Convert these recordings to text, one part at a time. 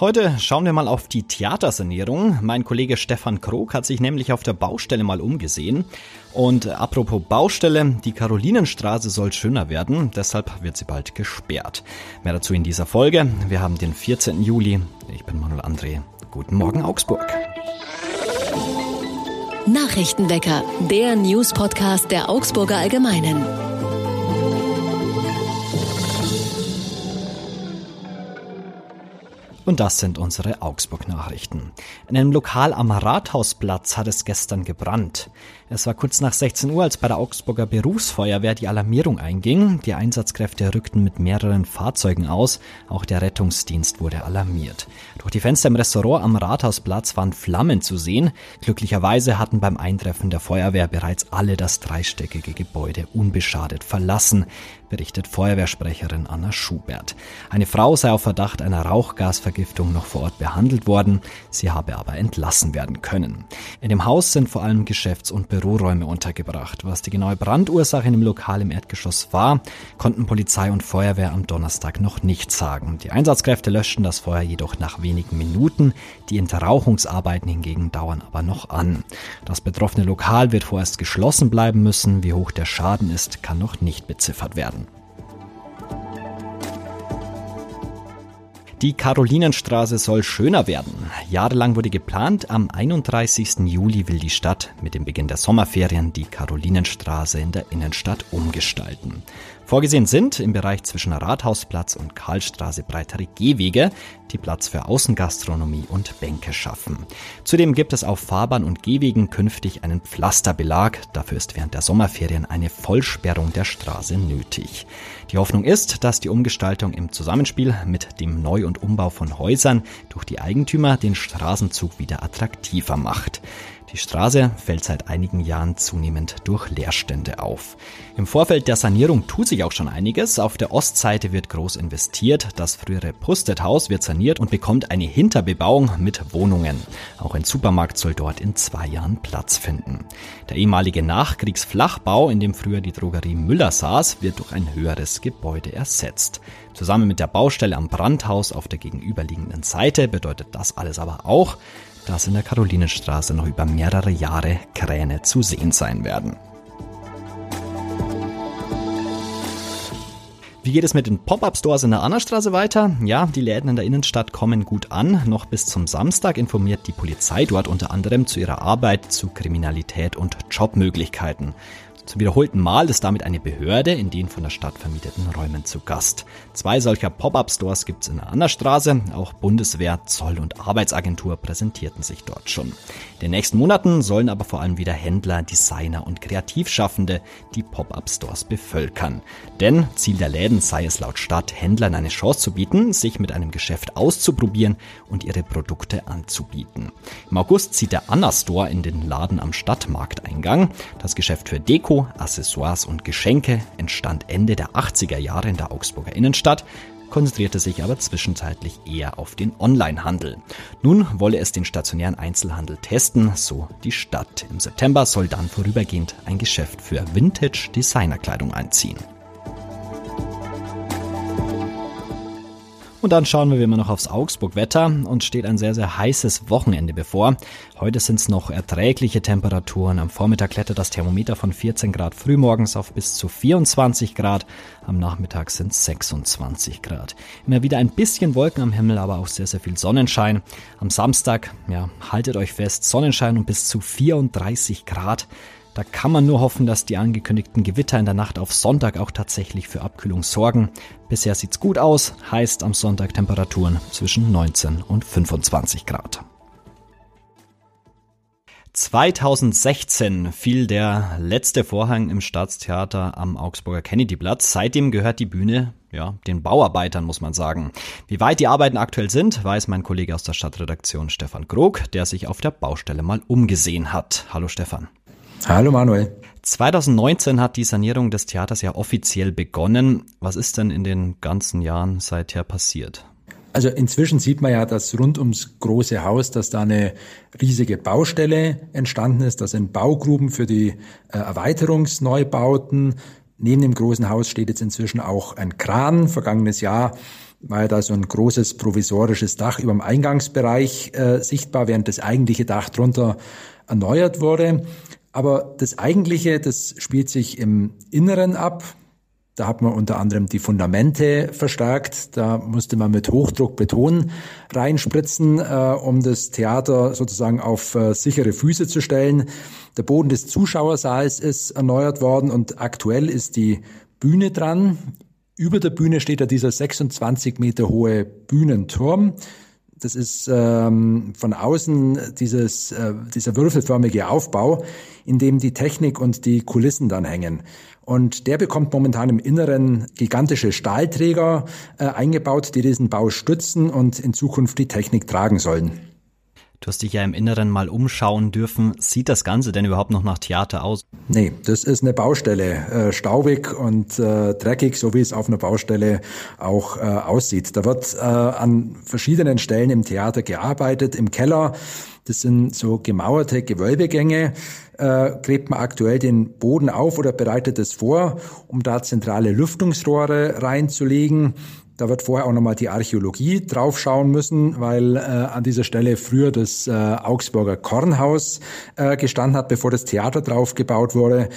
Heute schauen wir mal auf die Theatersanierung. Mein Kollege Stefan Krog hat sich nämlich auf der Baustelle mal umgesehen. Und apropos Baustelle, die Karolinenstraße soll schöner werden, deshalb wird sie bald gesperrt. Mehr dazu in dieser Folge. Wir haben den 14. Juli. Ich bin Manuel André. Guten Morgen Augsburg. Nachrichtenwecker, der News-Podcast der Augsburger Allgemeinen. Und das sind unsere Augsburg-Nachrichten. In einem Lokal am Rathausplatz hat es gestern gebrannt. Es war kurz nach 16 Uhr, als bei der Augsburger Berufsfeuerwehr die Alarmierung einging. Die Einsatzkräfte rückten mit mehreren Fahrzeugen aus. Auch der Rettungsdienst wurde alarmiert. Durch die Fenster im Restaurant am Rathausplatz waren Flammen zu sehen. Glücklicherweise hatten beim Eintreffen der Feuerwehr bereits alle das dreistöckige Gebäude unbeschadet verlassen, berichtet Feuerwehrsprecherin Anna Schubert. Eine Frau sei auf Verdacht einer Rauchgasvergiftung noch vor Ort behandelt worden. Sie habe aber entlassen werden können. In dem Haus sind vor allem Geschäfts- und Büroräume untergebracht. Was die genaue Brandursache in dem Lokal im Erdgeschoss war, konnten Polizei und Feuerwehr am Donnerstag noch nicht sagen. Die Einsatzkräfte löschten das Feuer jedoch nach wenigen Minuten. Die Entrauchungsarbeiten hingegen dauern aber noch an. Das betroffene Lokal wird vorerst geschlossen bleiben müssen. Wie hoch der Schaden ist, kann noch nicht beziffert werden. Die Karolinenstraße soll schöner werden. Jahrelang wurde geplant, am 31. Juli will die Stadt mit dem Beginn der Sommerferien die Karolinenstraße in der Innenstadt umgestalten. Vorgesehen sind im Bereich zwischen Rathausplatz und Karlstraße breitere Gehwege, die Platz für Außengastronomie und Bänke schaffen. Zudem gibt es auf Fahrbahn und Gehwegen künftig einen Pflasterbelag. Dafür ist während der Sommerferien eine Vollsperrung der Straße nötig. Die Hoffnung ist, dass die Umgestaltung im Zusammenspiel mit dem Neu- und Umbau von Häusern durch die Eigentümer den Straßenzug wieder attraktiver macht. Die Straße fällt seit einigen Jahren zunehmend durch Leerstände auf. Im Vorfeld der Sanierung tut sich auch schon einiges. Auf der Ostseite wird groß investiert. Das frühere Pustethaus wird saniert und bekommt eine Hinterbebauung mit Wohnungen. Auch ein Supermarkt soll dort in zwei Jahren Platz finden. Der ehemalige Nachkriegsflachbau, in dem früher die Drogerie Müller saß, wird durch ein höheres Gebäude ersetzt. Zusammen mit der Baustelle am Brandhaus auf der gegenüberliegenden Seite bedeutet das alles aber auch, dass in der Karolinenstraße noch über mehrere Jahre Kräne zu sehen sein werden. Wie geht es mit den Pop-Up-Stores in der Annastraße weiter? Ja, die Läden in der Innenstadt kommen gut an. Noch bis zum Samstag informiert die Polizei dort unter anderem zu ihrer Arbeit, zu Kriminalität und Jobmöglichkeiten. Zum wiederholten Mal ist damit eine Behörde in den von der Stadt vermieteten Räumen zu Gast. Zwei solcher Pop-up-Stores gibt es in der Annerstraße. Auch Bundeswehr, Zoll und Arbeitsagentur präsentierten sich dort schon. In den nächsten Monaten sollen aber vor allem wieder Händler, Designer und Kreativschaffende die Pop-up-Stores bevölkern. Denn Ziel der Läden sei es laut Stadt, Händlern eine Chance zu bieten, sich mit einem Geschäft auszuprobieren und ihre Produkte anzubieten. Im August zieht der Anna Store in den Laden am Stadtmarkteingang. Das Geschäft für Deko Deko, Accessoires und Geschenke entstand Ende der 80er Jahre in der Augsburger Innenstadt, konzentrierte sich aber zwischenzeitlich eher auf den Onlinehandel. Nun wolle es den stationären Einzelhandel testen, so die Stadt. Im September soll dann vorübergehend ein Geschäft für Vintage Designerkleidung einziehen. Und dann schauen wir wie immer noch aufs Augsburg-Wetter und steht ein sehr, sehr heißes Wochenende bevor. Heute sind es noch erträgliche Temperaturen. Am Vormittag klettert das Thermometer von 14 Grad frühmorgens auf bis zu 24 Grad. Am Nachmittag sind es 26 Grad. Immer wieder ein bisschen Wolken am Himmel, aber auch sehr, sehr viel Sonnenschein. Am Samstag, ja, haltet euch fest, Sonnenschein und bis zu 34 Grad. Da kann man nur hoffen, dass die angekündigten Gewitter in der Nacht auf Sonntag auch tatsächlich für Abkühlung sorgen. Bisher sieht's gut aus, heißt am Sonntag Temperaturen zwischen 19 und 25 Grad. 2016 fiel der letzte Vorhang im Staatstheater am Augsburger Kennedyplatz. Seitdem gehört die Bühne ja, den Bauarbeitern, muss man sagen. Wie weit die Arbeiten aktuell sind, weiß mein Kollege aus der Stadtredaktion Stefan Krog, der sich auf der Baustelle mal umgesehen hat. Hallo Stefan. Hallo Manuel. 2019 hat die Sanierung des Theaters ja offiziell begonnen. Was ist denn in den ganzen Jahren seither passiert? Also inzwischen sieht man ja, dass rund ums große Haus, dass da eine riesige Baustelle entstanden ist. Das sind Baugruben für die äh, Erweiterungsneubauten. Neben dem großen Haus steht jetzt inzwischen auch ein Kran. Vergangenes Jahr war ja da so ein großes provisorisches Dach über dem Eingangsbereich äh, sichtbar, während das eigentliche Dach drunter erneuert wurde. Aber das eigentliche, das spielt sich im Inneren ab. Da hat man unter anderem die Fundamente verstärkt. Da musste man mit Hochdruck Beton reinspritzen, äh, um das Theater sozusagen auf äh, sichere Füße zu stellen. Der Boden des Zuschauersaals ist erneuert worden und aktuell ist die Bühne dran. Über der Bühne steht da dieser 26 Meter hohe Bühnenturm. Das ist ähm, von außen dieses, äh, dieser würfelförmige Aufbau, in dem die Technik und die Kulissen dann hängen. Und der bekommt momentan im Inneren gigantische Stahlträger äh, eingebaut, die diesen Bau stützen und in Zukunft die Technik tragen sollen. Du hast dich ja im Inneren mal umschauen dürfen. Sieht das Ganze denn überhaupt noch nach Theater aus? Nee, das ist eine Baustelle. Äh, staubig und äh, dreckig, so wie es auf einer Baustelle auch äh, aussieht. Da wird äh, an verschiedenen Stellen im Theater gearbeitet. Im Keller, das sind so gemauerte Gewölbegänge, äh, gräbt man aktuell den Boden auf oder bereitet es vor, um da zentrale Lüftungsrohre reinzulegen. Da wird vorher auch nochmal die Archäologie draufschauen müssen, weil äh, an dieser Stelle früher das äh, Augsburger Kornhaus äh, gestanden hat, bevor das Theater drauf gebaut wurde.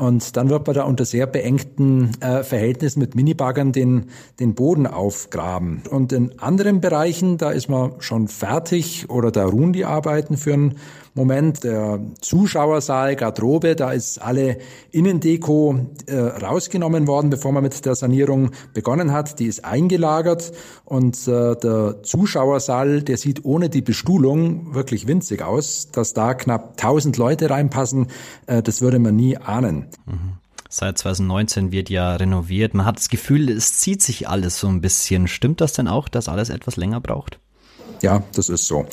Und dann wird man da unter sehr beengten äh, Verhältnissen mit Minibaggern den, den Boden aufgraben. Und in anderen Bereichen, da ist man schon fertig oder da ruhen die Arbeiten für einen Moment. Der Zuschauersaal, Garderobe, da ist alle Innendeko äh, rausgenommen worden, bevor man mit der Sanierung begonnen hat. Die ist eingelagert und äh, der Zuschauersaal, der sieht ohne die Bestuhlung wirklich winzig aus. Dass da knapp 1000 Leute reinpassen, äh, das würde man nie ahnen. Mhm. Seit 2019 wird ja renoviert. Man hat das Gefühl, es zieht sich alles so ein bisschen. Stimmt das denn auch, dass alles etwas länger braucht? Ja, das ist so.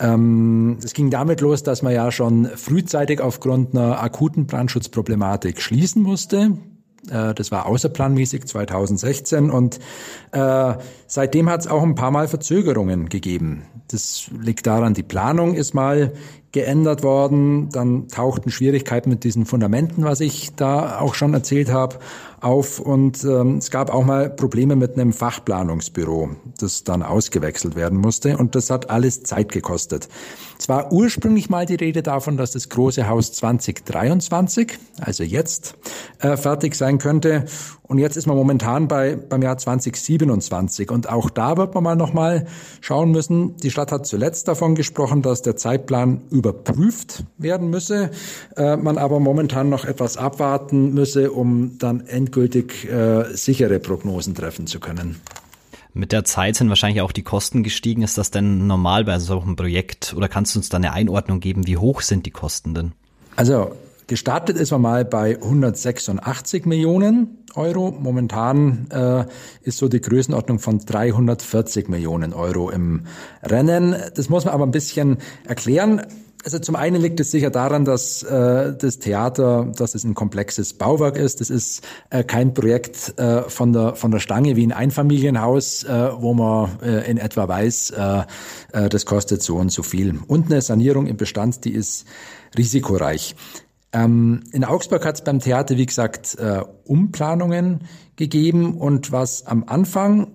Ähm, es ging damit los, dass man ja schon frühzeitig aufgrund einer akuten Brandschutzproblematik schließen musste. Äh, das war außerplanmäßig 2016 und äh, seitdem hat es auch ein paar Mal Verzögerungen gegeben. Das liegt daran, die Planung ist mal geändert worden. Dann tauchten Schwierigkeiten mit diesen Fundamenten, was ich da auch schon erzählt habe, auf. Und ähm, es gab auch mal Probleme mit einem Fachplanungsbüro, das dann ausgewechselt werden musste. Und das hat alles Zeit gekostet. Es war ursprünglich mal die Rede davon, dass das große Haus 2023, also jetzt, äh, fertig sein könnte. Und jetzt ist man momentan bei, beim Jahr 2027. Und auch da wird man mal nochmal schauen müssen. Die Stadt hat zuletzt davon gesprochen, dass der Zeitplan überprüft werden müsse, äh, man aber momentan noch etwas abwarten müsse, um dann endgültig äh, sichere Prognosen treffen zu können. Mit der Zeit sind wahrscheinlich auch die Kosten gestiegen. Ist das denn normal bei so einem Projekt? Oder kannst du uns da eine Einordnung geben? Wie hoch sind die Kosten denn? Also Gestartet ist man mal bei 186 Millionen Euro. Momentan äh, ist so die Größenordnung von 340 Millionen Euro im Rennen. Das muss man aber ein bisschen erklären. Also zum einen liegt es sicher daran, dass äh, das Theater, dass es ein komplexes Bauwerk ist. Das ist äh, kein Projekt äh, von der von der Stange wie ein Einfamilienhaus, äh, wo man äh, in etwa weiß, äh, äh, das kostet so und so viel. Und eine Sanierung im Bestand, die ist risikoreich. Ähm, in Augsburg hat es beim Theater, wie gesagt, äh, Umplanungen gegeben und was am Anfang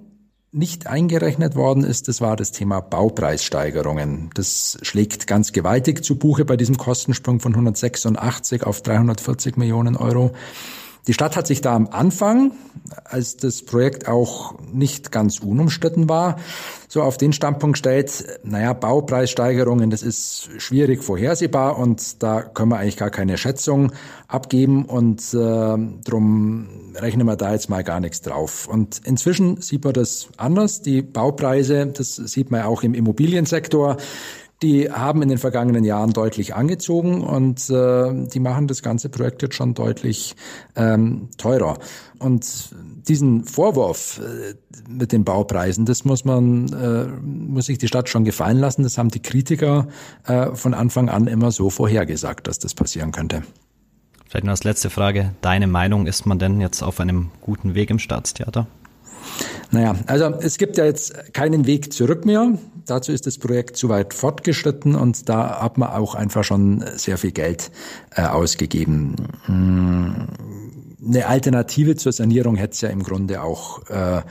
nicht eingerechnet worden ist, das war das Thema Baupreissteigerungen. Das schlägt ganz gewaltig zu Buche bei diesem Kostensprung von 186 auf 340 Millionen Euro. Die Stadt hat sich da am Anfang, als das Projekt auch nicht ganz unumstritten war, so auf den Standpunkt gestellt, naja, Baupreissteigerungen, das ist schwierig vorhersehbar und da können wir eigentlich gar keine Schätzung abgeben und äh, drum rechnen wir da jetzt mal gar nichts drauf. Und inzwischen sieht man das anders. Die Baupreise, das sieht man auch im Immobiliensektor, die haben in den vergangenen Jahren deutlich angezogen und äh, die machen das ganze Projekt jetzt schon deutlich ähm, teurer. Und diesen Vorwurf äh, mit den Baupreisen, das muss man, äh, muss sich die Stadt schon gefallen lassen. Das haben die Kritiker äh, von Anfang an immer so vorhergesagt, dass das passieren könnte. Vielleicht noch als letzte Frage. Deine Meinung, ist man denn jetzt auf einem guten Weg im Staatstheater? Naja, also es gibt ja jetzt keinen Weg zurück mehr. Dazu ist das Projekt zu weit fortgeschritten und da hat man auch einfach schon sehr viel Geld äh, ausgegeben. Hm, eine Alternative zur Sanierung hätte es ja im Grunde auch äh,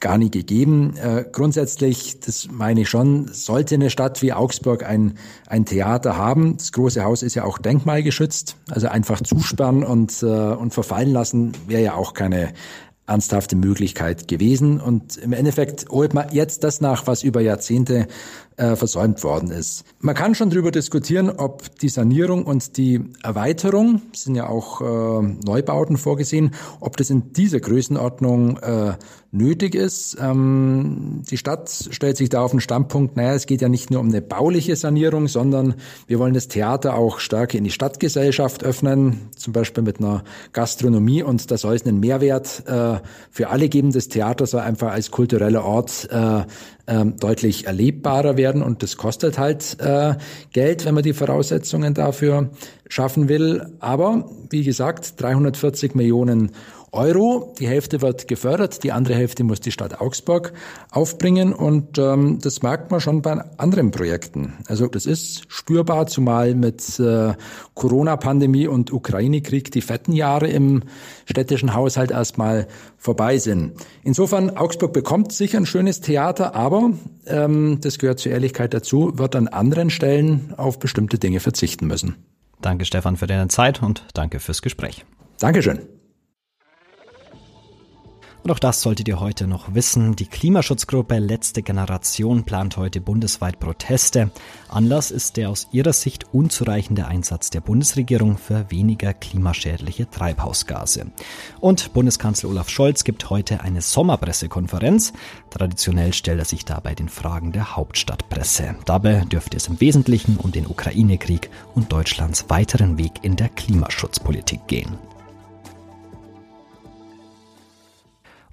gar nie gegeben. Äh, grundsätzlich, das meine ich schon, sollte eine Stadt wie Augsburg ein, ein Theater haben. Das große Haus ist ja auch denkmalgeschützt. Also einfach zusperren und, äh, und verfallen lassen wäre ja auch keine ernsthafte Möglichkeit gewesen. Und im Endeffekt holt man jetzt das nach, was über Jahrzehnte äh, versäumt worden ist. Man kann schon darüber diskutieren, ob die Sanierung und die Erweiterung, sind ja auch äh, Neubauten vorgesehen, ob das in dieser Größenordnung äh, nötig ist. Ähm, die Stadt stellt sich da auf den Standpunkt, naja, es geht ja nicht nur um eine bauliche Sanierung, sondern wir wollen das Theater auch stärker in die Stadtgesellschaft öffnen, zum Beispiel mit einer Gastronomie und da soll es einen Mehrwert äh, für alle geben. Das Theater soll einfach als kultureller Ort äh, ähm, deutlich erlebbarer werden und das kostet halt äh, Geld, wenn man die Voraussetzungen dafür schaffen will. Aber wie gesagt, 340 Millionen Euro. Die Hälfte wird gefördert, die andere Hälfte muss die Stadt Augsburg aufbringen und ähm, das merkt man schon bei anderen Projekten. Also das ist spürbar, zumal mit äh, Corona-Pandemie und Ukraine-Krieg die fetten Jahre im städtischen Haushalt erstmal vorbei sind. Insofern, Augsburg bekommt sicher ein schönes Theater, aber ähm, das gehört zur Ehrlichkeit dazu, wird an anderen Stellen auf bestimmte Dinge verzichten müssen. Danke Stefan für deine Zeit und danke fürs Gespräch. Dankeschön. Und auch das solltet ihr heute noch wissen. Die Klimaschutzgruppe Letzte Generation plant heute bundesweit Proteste. Anlass ist der aus ihrer Sicht unzureichende Einsatz der Bundesregierung für weniger klimaschädliche Treibhausgase. Und Bundeskanzler Olaf Scholz gibt heute eine Sommerpressekonferenz. Traditionell stellt er sich dabei den Fragen der Hauptstadtpresse. Dabei dürfte es im Wesentlichen um den Ukraine-Krieg und Deutschlands weiteren Weg in der Klimaschutzpolitik gehen.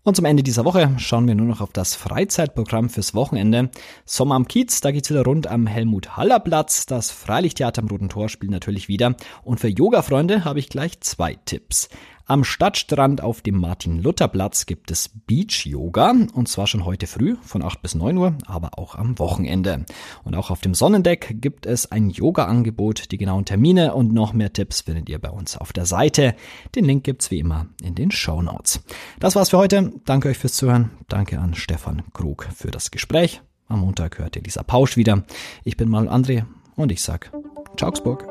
Und zum Ende dieser Woche schauen wir nur noch auf das Freizeitprogramm fürs Wochenende. Sommer am Kiez, da geht's wieder rund am Helmut-Haller-Platz. Das Freilichttheater am Roten Tor spielt natürlich wieder. Und für Yoga-Freunde habe ich gleich zwei Tipps. Am Stadtstrand auf dem Martin-Luther-Platz gibt es Beach-Yoga und zwar schon heute früh von 8 bis 9 Uhr, aber auch am Wochenende. Und auch auf dem Sonnendeck gibt es ein Yoga-Angebot. Die genauen Termine und noch mehr Tipps findet ihr bei uns auf der Seite. Den Link gibt's wie immer in den Show Notes. Das war's für heute. Danke euch fürs Zuhören. Danke an Stefan Krug für das Gespräch. Am Montag hört ihr Lisa Pausch wieder. Ich bin Mal André und ich sag Augsburg.